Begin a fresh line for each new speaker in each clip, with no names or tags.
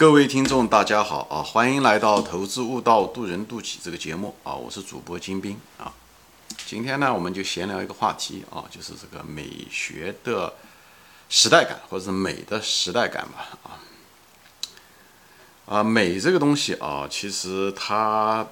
各位听众，大家好啊！欢迎来到《投资悟道，渡人渡己》这个节目啊！我是主播金兵啊。今天呢，我们就闲聊一个话题啊，就是这个美学的时代感，或者是美的时代感吧啊。啊，美这个东西啊，其实它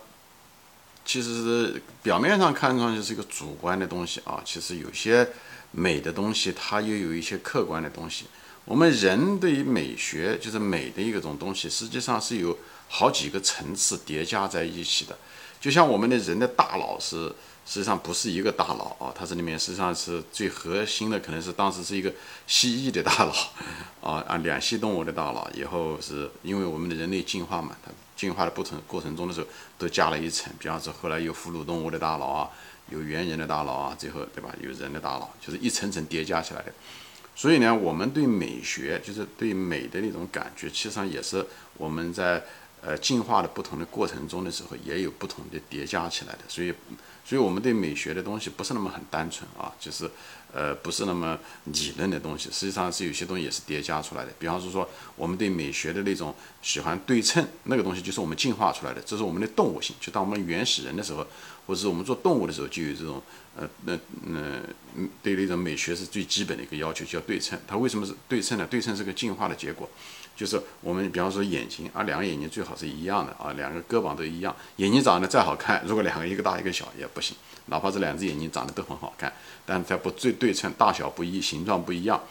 其实表面上看上去是一个主观的东西啊，其实有些美的东西，它又有一些客观的东西。我们人对于美学，就是美的一个种东西，实际上是有好几个层次叠加在一起的。就像我们的人的大脑是，实际上不是一个大脑啊，它这里面实际上是最核心的，可能是当时是一个蜥蜴的大脑 啊啊，两栖动物的大脑。以后是因为我们的人类进化嘛，它进化的不同过程中的时候，都加了一层。比方说，后来有哺乳动物的大脑啊，有猿人的大脑啊，最后对吧？有人的大脑，就是一层层叠加起来的。所以呢，我们对美学，就是对美的那种感觉，其实上也是我们在呃进化的不同的过程中的时候，也有不同的叠加起来的。所以，所以我们对美学的东西不是那么很单纯啊，就是呃不是那么理论的东西，实际上是有些东西也是叠加出来的。比方说说我们对美学的那种喜欢对称那个东西，就是我们进化出来的，这是我们的动物性。就当我们原始人的时候。或者是我们做动物的时候，就有这种，呃，那，那，对那种美学是最基本的一个要求，叫对称。它为什么是对称呢？对称是个进化的结果，就是我们比方说眼睛啊，两个眼睛最好是一样的啊，两个胳膊都一样。眼睛长得再好看，如果两个一个大一个小也不行，哪怕这两只眼睛长得都很好看，但它不最对称，大小不一，形状不一样，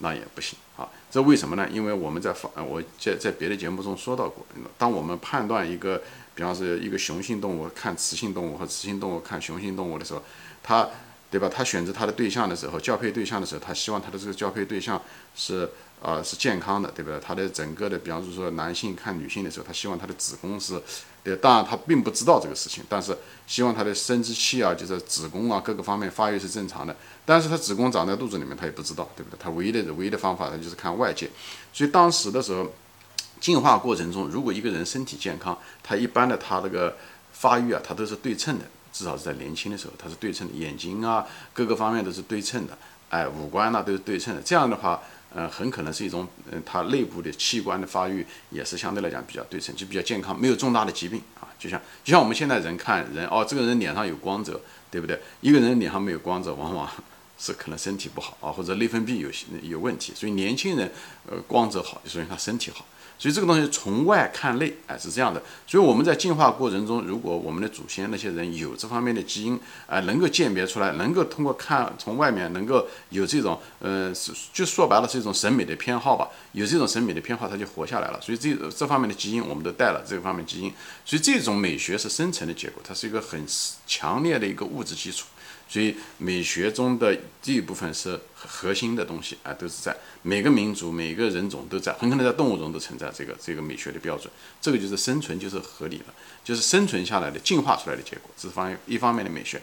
那也不行啊。这为什么呢？因为我们在发，我在在别的节目中说到过，当我们判断一个。比方说，一个雄性动物看雌性动物和雌性动物看雄性动物的时候，它，对吧？他选择他的对象的时候，交配对象的时候，他希望他的这个交配对象是啊是健康的，对不对？他的整个的，比方说男性看女性的时候，他希望他的子宫是，对，当然他并不知道这个事情，但是希望他的生殖器啊，就是子宫啊各个方面发育是正常的。但是他子宫长在肚子里面，他也不知道，对不对？他唯一的唯一的方法，他就是看外界。所以当时的时候。进化过程中，如果一个人身体健康，他一般的他这个发育啊，他都是对称的，至少是在年轻的时候，他是对称的，眼睛啊各个方面都是对称的，哎，五官呢都是对称的。这样的话，呃，很可能是一种，嗯，他内部的器官的发育也是相对来讲比较对称，就比较健康，没有重大的疾病啊。就像就像我们现在人看人，哦，这个人脸上有光泽，对不对？一个人脸上没有光泽，往往是可能身体不好啊，或者内分泌有有问题。所以年轻人，呃，光泽好，就说明他身体好。所以这个东西从外看内，哎，是这样的。所以我们在进化过程中，如果我们的祖先那些人有这方面的基因，啊，能够鉴别出来，能够通过看从外面能够有这种，呃，就说白了是一种审美的偏好吧。有这种审美的偏好，他就活下来了。所以这这方面的基因我们都带了这个方面基因。所以这种美学是生成的结果，它是一个很强烈的一个物质基础。所以美学中的这一部分是核心的东西啊，都是在每个民族、每个人种都在，很可能在动物中都存在这个这个美学的标准。这个就是生存就是合理的，就是生存下来的进化出来的结果，这是方一方面的美学。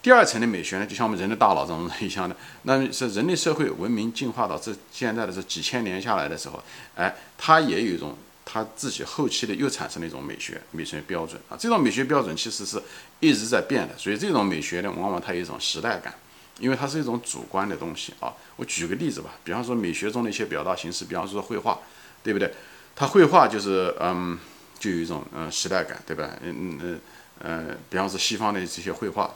第二层的美学呢，就像我们人的大脑中一样的，那是人类社会文明进化到这现在的这几千年下来的时候，哎，它也有一种。他自己后期的又产生了一种美学美学标准啊，这种美学标准其实是一直在变的，所以这种美学呢，往往它有一种时代感，因为它是一种主观的东西啊。我举个例子吧，比方说美学中的一些表达形式，比方说绘画，对不对？它绘画就是嗯，就有一种嗯时代感，对吧？嗯嗯呃，比方说西方的这些绘画。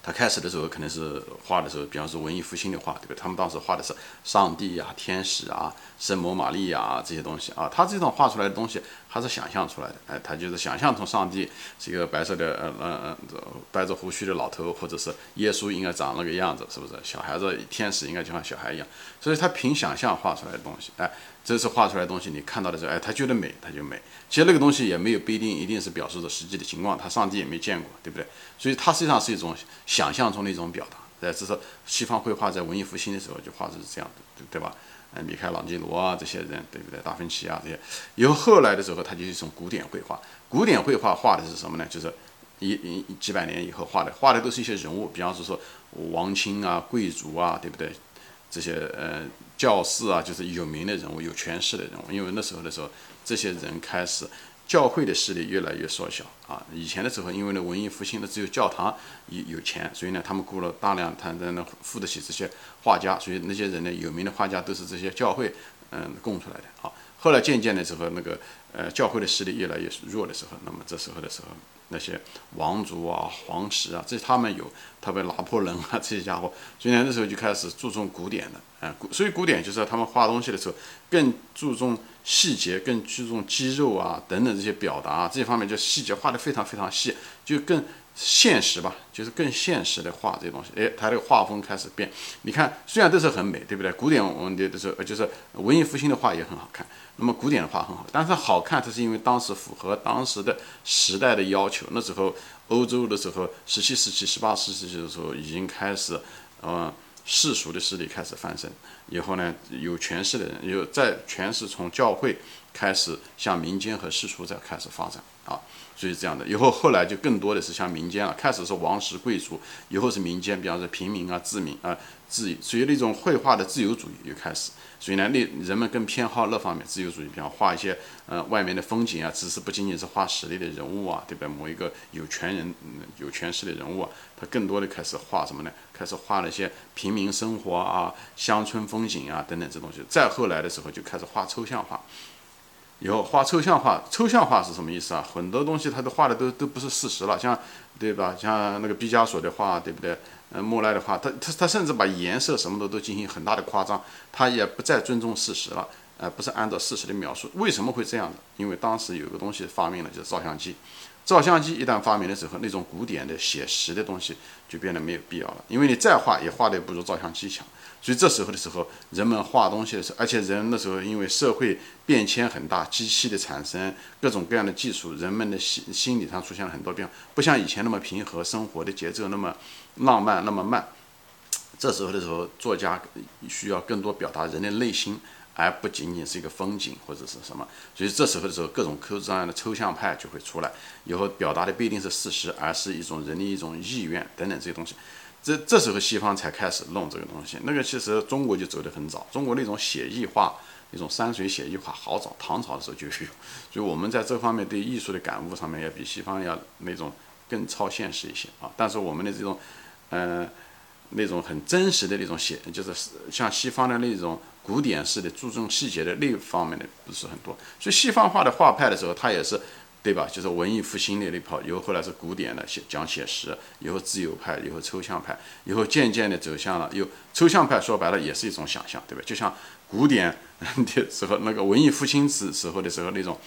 他开始的时候可能是画的时候，比方说文艺复兴的画，对不对？他们当时画的是上帝呀、天使啊、圣母玛利亚这些东西啊。他这种画出来的东西，他是想象出来的。哎，他就是想象从上帝是一个白色的呃呃呃白着胡须的老头，或者是耶稣应该长那个样子，是不是？小孩子天使应该就像小孩一样。所以他凭想象画出来的东西，哎。这是画出来的东西，你看到的时候，哎，他觉得美，他就美。其实那个东西也没有不一定一定是表示着实际的情况，他上帝也没见过，对不对？所以它实际上是一种想象中的一种表达。哎，这是西方绘画在文艺复兴的时候就画的是这样的，对对吧？嗯，米开朗基罗啊这些人，对不对？达芬奇啊这些，以后后来的时候，它就是一种古典绘画。古典绘画画的是什么呢？就是一一几百年以后画的，画的都是一些人物，比方说说王亲啊、贵族啊，对不对？这些呃教士啊，就是有名的人物、有权势的人物。因为那时候的时候，这些人开始教会的势力越来越缩小啊。以前的时候，因为呢文艺复兴的只有教堂有有钱，所以呢他们雇了大量他才能付得起这些画家。所以那些人呢有名的画家都是这些教会嗯供出来的啊。后来渐渐的时候，那个呃教会的势力越来越弱的时候，那么这时候的时候，那些王族啊、皇室啊，这他们有，特别拿破仑啊 这些家伙，所以呢那时候就开始注重古典的，啊，古所以古典就是他们画东西的时候更注重细节，更注重肌肉啊等等这些表达啊这些方面，就细节画的非常非常细，就更。现实吧，就是更现实的画这些东西。哎，它这个画风开始变。你看，虽然都是很美，对不对？古典文的的时候，就是文艺复兴的画也很好看。那么古典的画很好，但是好看，它是因为当时符合当时的时代的要求。那时候欧洲的时候，十七世纪、十八世纪的时候，已经开始，嗯，世俗的势力开始翻身。以后呢，有权势的人，有在权势从教会开始向民间和世俗在开始发展啊。所以这样的，以后后来就更多的是像民间了。开始是王室贵族，以后是民间，比方说平民啊、自民啊、自属于那种绘画的自由主义又开始。所以呢，那人们更偏好那方面自由主义，比方画一些呃外面的风景啊，只是不仅仅是画实力的人物啊，对不对？某一个有权人、有权势的人物啊，他更多的开始画什么呢？开始画那些平民生活啊、乡村风景啊等等这东西。再后来的时候就开始画抽象画。以后画抽象画，抽象画是什么意思啊？很多东西他都画的都都不是事实了，像对吧？像那个毕加索的画，对不对？呃，莫奈的画，他他他甚至把颜色什么的都进行很大的夸张，他也不再尊重事实了，呃，不是按照事实的描述。为什么会这样的？因为当时有个东西发明了，就是照相机。照相机一旦发明的时候，那种古典的写实的东西就变得没有必要了，因为你再画也画的不如照相机强。所以这时候的时候，人们画东西的时候，而且人那时候因为社会变迁很大，机器的产生，各种各样的技术，人们的心心理上出现了很多变化，不像以前那么平和，生活的节奏那么浪漫那么慢。这时候的时候，作家需要更多表达人的内心。而不仅仅是一个风景或者是什么，所以这时候的时候，各种科这样的抽象派就会出来，以后表达的不一定是事实，而是一种人的一种意愿等等这些东西。这这时候西方才开始弄这个东西，那个其实中国就走得很早，中国那种写意画，那种山水写意画好早，唐朝的时候就有，所以我们在这方面对艺术的感悟上面要比西方要那种更超现实一些啊。但是我们的这种，嗯。那种很真实的那种写，就是像西方的那种古典式的注重细节的那方面的不是很多，所以西方画的画派的时候，它也是，对吧？就是文艺复兴的那套，以后后来是古典的写讲写实，以后自由派，以后抽象派，以后渐渐的走向了又抽象派，说白了也是一种想象，对吧？就像古典的时候，那个文艺复兴时时候的时候那种。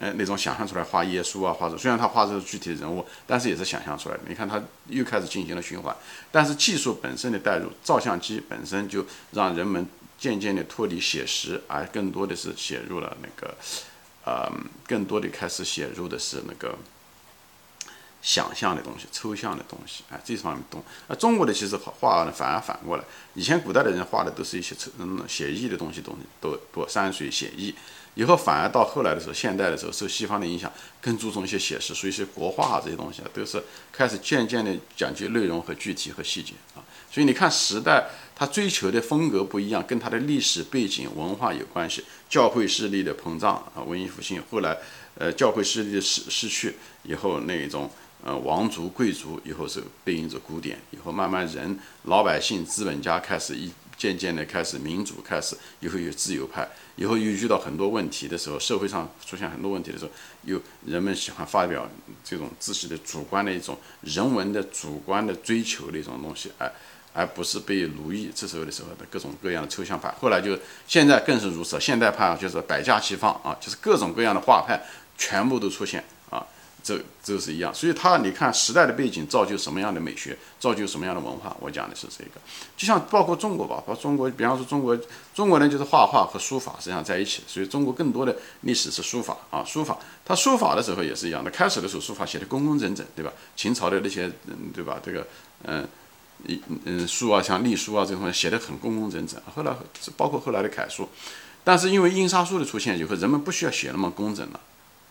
呃，那种想象出来画耶稣啊，画者虽然他画的是具体的人物，但是也是想象出来的。你看他又开始进行了循环，但是技术本身的带入，照相机本身就让人们渐渐的脱离写实，而更多的是写入了那个，呃，更多的开始写入的是那个想象的东西、抽象的东西啊，这方面东。那中国的其实画呢，反而反过来，以前古代的人画的都是一些抽嗯写意的东西，东西多多山水写意。以后反而到后来的时候，现代的时候受西方的影响，更注重一些写实，所以一些国画这些东西啊，都是开始渐渐的讲究内容和具体和细节啊。所以你看时代他追求的风格不一样，跟他的历史背景文化有关系。教会势力的膨胀啊，文艺复兴后来，呃，教会势力的失失去以后，那一种呃王族贵族以后是对应着古典，以后慢慢人老百姓资本家开始一。渐渐的开始民主，开始以后有自由派，以后又遇到很多问题的时候，社会上出现很多问题的时候，又人们喜欢发表这种自己的主观的一种人文的主观的追求的一种东西，而而不是被奴役。这时候的时候的各种各样的抽象派，后来就现在更是如此，现代派啊，就是百家齐放啊，就是各种各样的画派全部都出现啊。这这是一样，所以它你看时代的背景造就什么样的美学，造就什么样的文化。我讲的是这个，就像包括中国吧，包括中国，比方说中国，中国人就是画画和书法实际上在一起，所以中国更多的历史是书法啊，书法。他书法的时候也是一样的，开始的时候书法写的工工整整，对吧？秦朝的那些，嗯，对吧？这个，嗯，一嗯书啊，像隶书啊这种写的很工工整整。后来包括后来的楷书，但是因为印刷术的出现以后，人们不需要写那么工整了，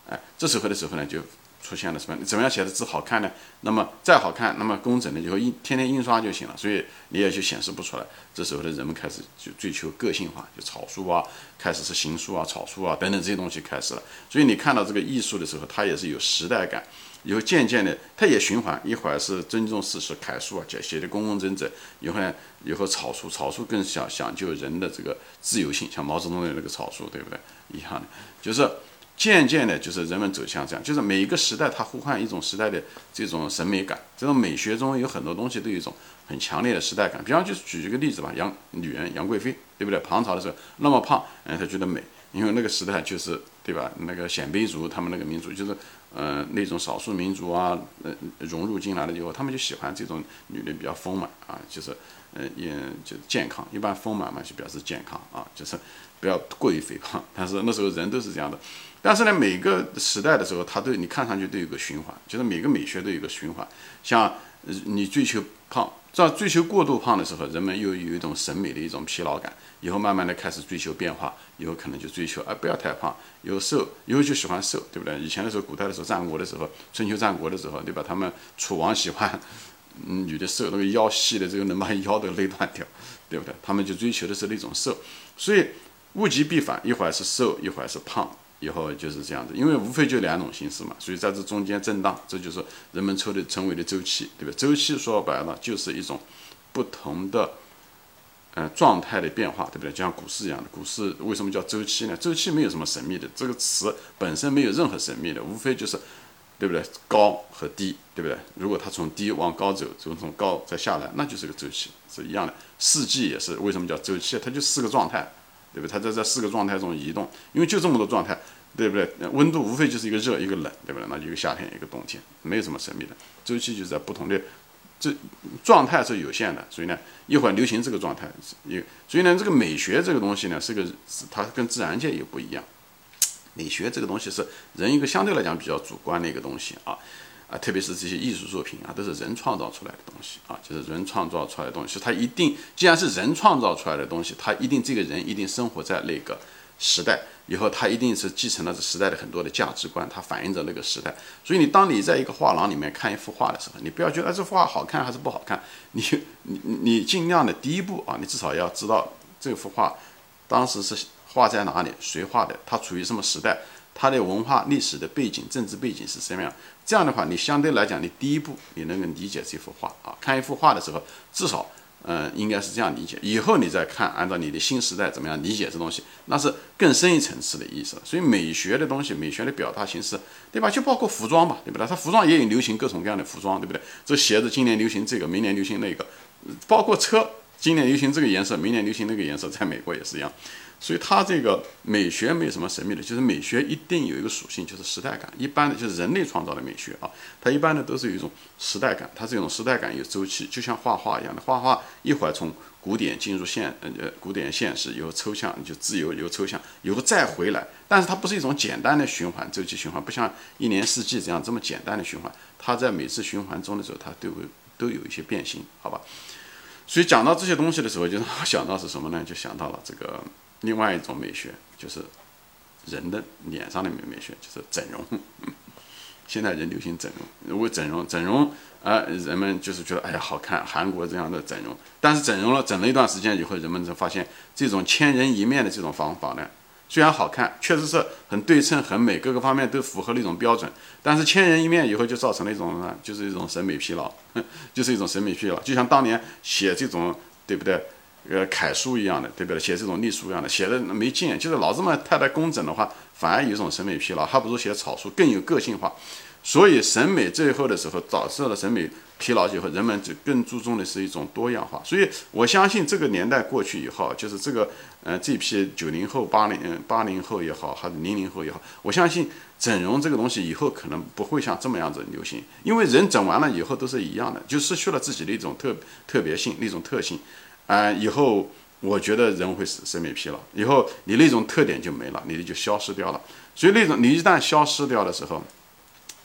哎，这时候的时候呢就。出现了什么？怎么样写的字好看呢？那么再好看，那么工整的以后印天天印刷就行了，所以你也就显示不出来。这时候的人们开始就追求个性化，就草书啊，开始是行书啊、草书啊等等这些东西开始了。所以你看到这个艺术的时候，它也是有时代感，以后渐渐的它也循环，一会儿是尊重事实楷书啊，写写的工工整整，以后呢，以后草书，草书更想讲究人的这个自由性，像毛泽东的那个草书，对不对？一样的，就是。渐渐的，就是人们走向这样，就是每一个时代它呼唤一种时代的这种审美感。这种美学中有很多东西都有一种很强烈的时代感。比方就举一个例子吧，杨女人杨贵妃，对不对？唐朝的时候那么胖，嗯，她觉得美，因为那个时代就是对吧？那个鲜卑族他们那个民族就是，嗯，那种少数民族啊，呃，融入进来了以后，他们就喜欢这种女的比较丰满啊，就是，嗯，也就健康。一般丰满嘛就表示健康啊，就是不要过于肥胖。但是那时候人都是这样的。但是呢，每个时代的时候，它都你看上去都有个循环，就是每个美学都有个循环。像你追求胖，在追求过度胖的时候，人们又有一种审美的一种疲劳感。以后慢慢的开始追求变化，以后可能就追求啊不要太胖，有瘦，以后就喜欢瘦，对不对？以前的时候，古代的时候，战国的时候，春秋战国的时候，对吧？他们楚王喜欢嗯女的瘦，那个腰细的这个能把腰都勒断掉，对不对？他们就追求的是那种瘦，所以物极必反，一会儿是瘦，一会儿是胖。以后就是这样子，因为无非就两种形式嘛，所以在这中间震荡，这就是人们抽的称为的周期，对吧？周期说白了就是一种不同的呃状态的变化，对不对？就像股市一样的，股市为什么叫周期呢？周期没有什么神秘的，这个词本身没有任何神秘的，无非就是对不对？高和低，对不对？如果它从低往高走，从从高再下来，那就是个周期，是一样的。四季也是为什么叫周期？它就四个状态。对不对？它在这四个状态中移动，因为就这么多状态，对不对？温度无非就是一个热一个冷，对不对？那就一个夏天一个冬天，没有什么神秘的。周期就是在不同的这状态是有限的，所以呢，一会儿流行这个状态，有所以呢，这个美学这个东西呢，是个它跟自然界也不一样。美学这个东西是人一个相对来讲比较主观的一个东西啊。啊，特别是这些艺术作品啊，都是人创造出来的东西啊，就是人创造出来的东西。它一定，既然是人创造出来的东西，他一定这个人一定生活在那个时代，以后他一定是继承了这时代的很多的价值观，它反映着那个时代。所以你当你在一个画廊里面看一幅画的时候，你不要觉得这幅画好看还是不好看，你你你尽量的第一步啊，你至少要知道这幅画当时是画在哪里，谁画的，它处于什么时代。它的文化历史的背景、政治背景是什么样？这样的话，你相对来讲，你第一步你能够理解这幅画啊。看一幅画的时候，至少，嗯，应该是这样理解。以后你再看，按照你的新时代怎么样理解这东西，那是更深一层次的意思。所以美学的东西，美学的表达形式，对吧？就包括服装吧，对不对？它服装也有流行各种各样的服装，对不对？这鞋子今年流行这个，明年流行那个，包括车，今年流行这个颜色，明年流行那个颜色，在美国也是一样。所以它这个美学没有什么神秘的，就是美学一定有一个属性，就是时代感。一般的就是人类创造的美学啊，它一般的都是有一种时代感。它是这种时代感有周期，就像画画一样的，画画一会儿从古典进入现呃古典现实，有抽象就自由，有抽象，以后再回来。但是它不是一种简单的循环，周期循环，不像一年四季这样这么简单的循环。它在每次循环中的时候，它都会都有一些变形，好吧？所以讲到这些东西的时候，就让 我想到是什么呢？就想到了这个。另外一种美学就是人的脸上的美美学，就是整容。现在人流行整容，如果整容，整容啊，人们就是觉得哎呀好看，韩国这样的整容。但是整容了，整了一段时间以后，人们就发现这种千人一面的这种方法呢，虽然好看，确实是很对称、很美，各个方面都符合那种标准。但是千人一面以后，就造成了一种什么就是一种审美疲劳，就是一种审美疲劳。就像当年写这种，对不对？呃，楷书一样的，对不对？写这种隶书一样的，写的没劲，就是老这么太太工整的话，反而有一种审美疲劳，还不如写草书更有个性化。所以审美最后的时候导致了审美疲劳以后，人们就更注重的是一种多样化。所以我相信这个年代过去以后，就是这个呃这批九零后、八零八零后也好，还是零零后也好，我相信整容这个东西以后可能不会像这么样子流行，因为人整完了以后都是一样的，就失去了自己的一种特特别性、那种特性。啊，以后我觉得人会审审美疲劳，以后你那种特点就没了，你就消失掉了。所以那种你一旦消失掉的时候，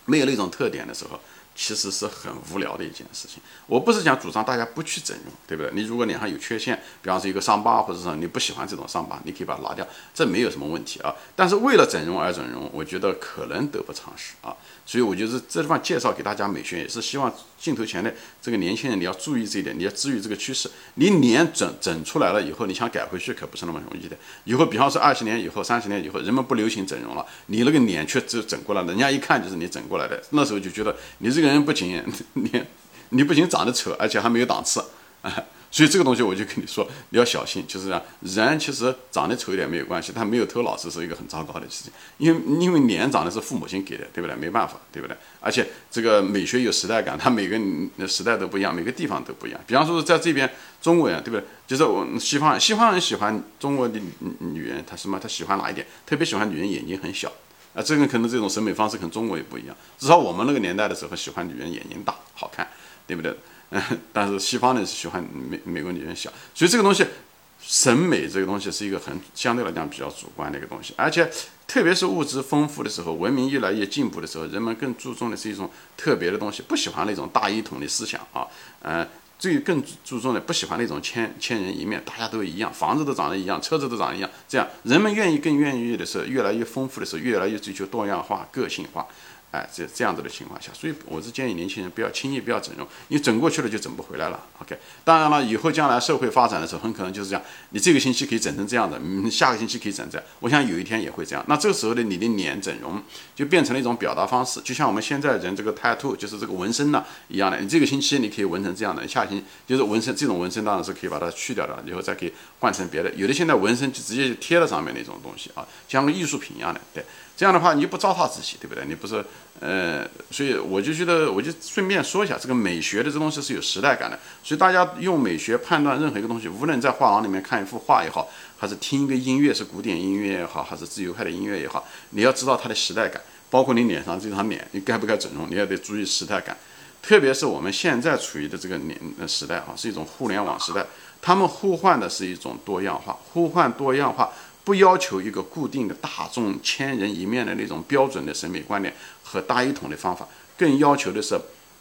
没有那种特点的时候，其实是很无聊的一件事情。我不是讲主张大家不去整容，对不对？你如果脸上有缺陷，比方说一个伤疤，或者说你不喜欢这种伤疤，你可以把它拿掉，这没有什么问题啊。但是为了整容而整容，我觉得可能得不偿失啊。所以我就是这地方介绍给大家美学，也是希望镜头前的这个年轻人你要注意这一点，你要注意这个趋势。你脸整整出来了以后，你想改回去可不是那么容易的。以后比方说二十年以后、三十年以后，人们不流行整容了，你那个脸却只整过来，人家一看就是你整过来的，那时候就觉得你这个人不仅 你，你不仅长得丑，而且还没有档次啊。所以这个东西我就跟你说，你要小心，就是这样。人其实长得丑一点没有关系，他没有头脑，这是一个很糟糕的事情。因为因为脸长得是父母亲给的，对不对？没办法，对不对？而且这个美学有时代感，它每个时代都不一样，每个地方都不一样。比方说在这边中国人，对不对？就是我西方西方人喜欢中国的女人，他什么？他喜欢哪一点？特别喜欢女人眼睛很小啊。这个可能这种审美方式跟中国也不一样。至少我们那个年代的时候，喜欢女人眼睛大，好看，对不对？嗯但是西方人是喜欢美美国女人小，所以这个东西审美这个东西是一个很相对来讲比较主观的一个东西，而且特别是物质丰富的时候，文明越来越进步的时候，人们更注重的是一种特别的东西，不喜欢那种大一统的思想啊，呃，最更注重的不喜欢那种千千人一面，大家都一样，房子都长得一样，车子都长得一样，这样人们愿意更愿意的是越来越丰富的时候，越来越追求多样化、个性化。哎，这这样子的情况下，所以我是建议年轻人不要轻易不要整容，你整过去了就整不回来了。OK，当然了，以后将来社会发展的时候，很可能就是这样，你这个星期可以整成这样的，嗯，下个星期可以整这样，我想有一天也会这样。那这个时候呢，你的脸整容就变成了一种表达方式，就像我们现在人这个 tattoo 就是这个纹身呢一样的，你这个星期你可以纹成这样的，下星期就是纹身，这种纹身当然是可以把它去掉的，以后再可以换成别的。有的现在纹身就直接就贴在上面那种东西啊，像个艺术品一样的，对。这样的话，你就不糟蹋自己，对不对？你不是，呃，所以我就觉得，我就顺便说一下，这个美学的这东西是有时代感的。所以大家用美学判断任何一个东西，无论在画廊里面看一幅画也好，还是听一个音乐，是古典音乐也好，还是自由派的音乐也好，你要知道它的时代感。包括你脸上这张脸，你该不该整容，你也得注意时代感。特别是我们现在处于的这个年时代啊，是一种互联网时代，他们呼唤的是一种多样化，呼唤多样化。不要求一个固定的大众千人一面的那种标准的审美观念和大一统的方法，更要求的是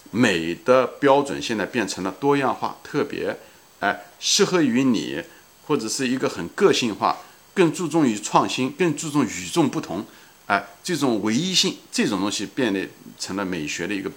美的标准现在变成了多样化、特别，哎，适合于你，或者是一个很个性化，更注重于创新，更注重与众不同，哎，这种唯一性，这种东西变得成了美学的一个。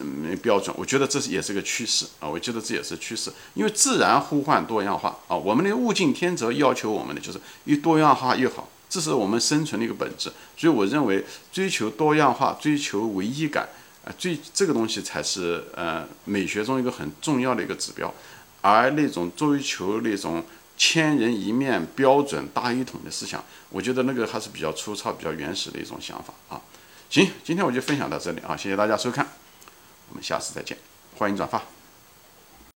嗯，标准，我觉得这是也是个趋势啊，我觉得这也是趋势，因为自然呼唤多样化啊，我们的物竞天择要求我们的就是越多样化越好，这是我们生存的一个本质，所以我认为追求多样化、追求唯一感啊，最这个东西才是呃美学中一个很重要的一个指标，而那种追求那种千人一面、标准大一统的思想，我觉得那个还是比较粗糙、比较原始的一种想法啊。行，今天我就分享到这里啊，谢谢大家收看。我们下次再见，欢迎转发。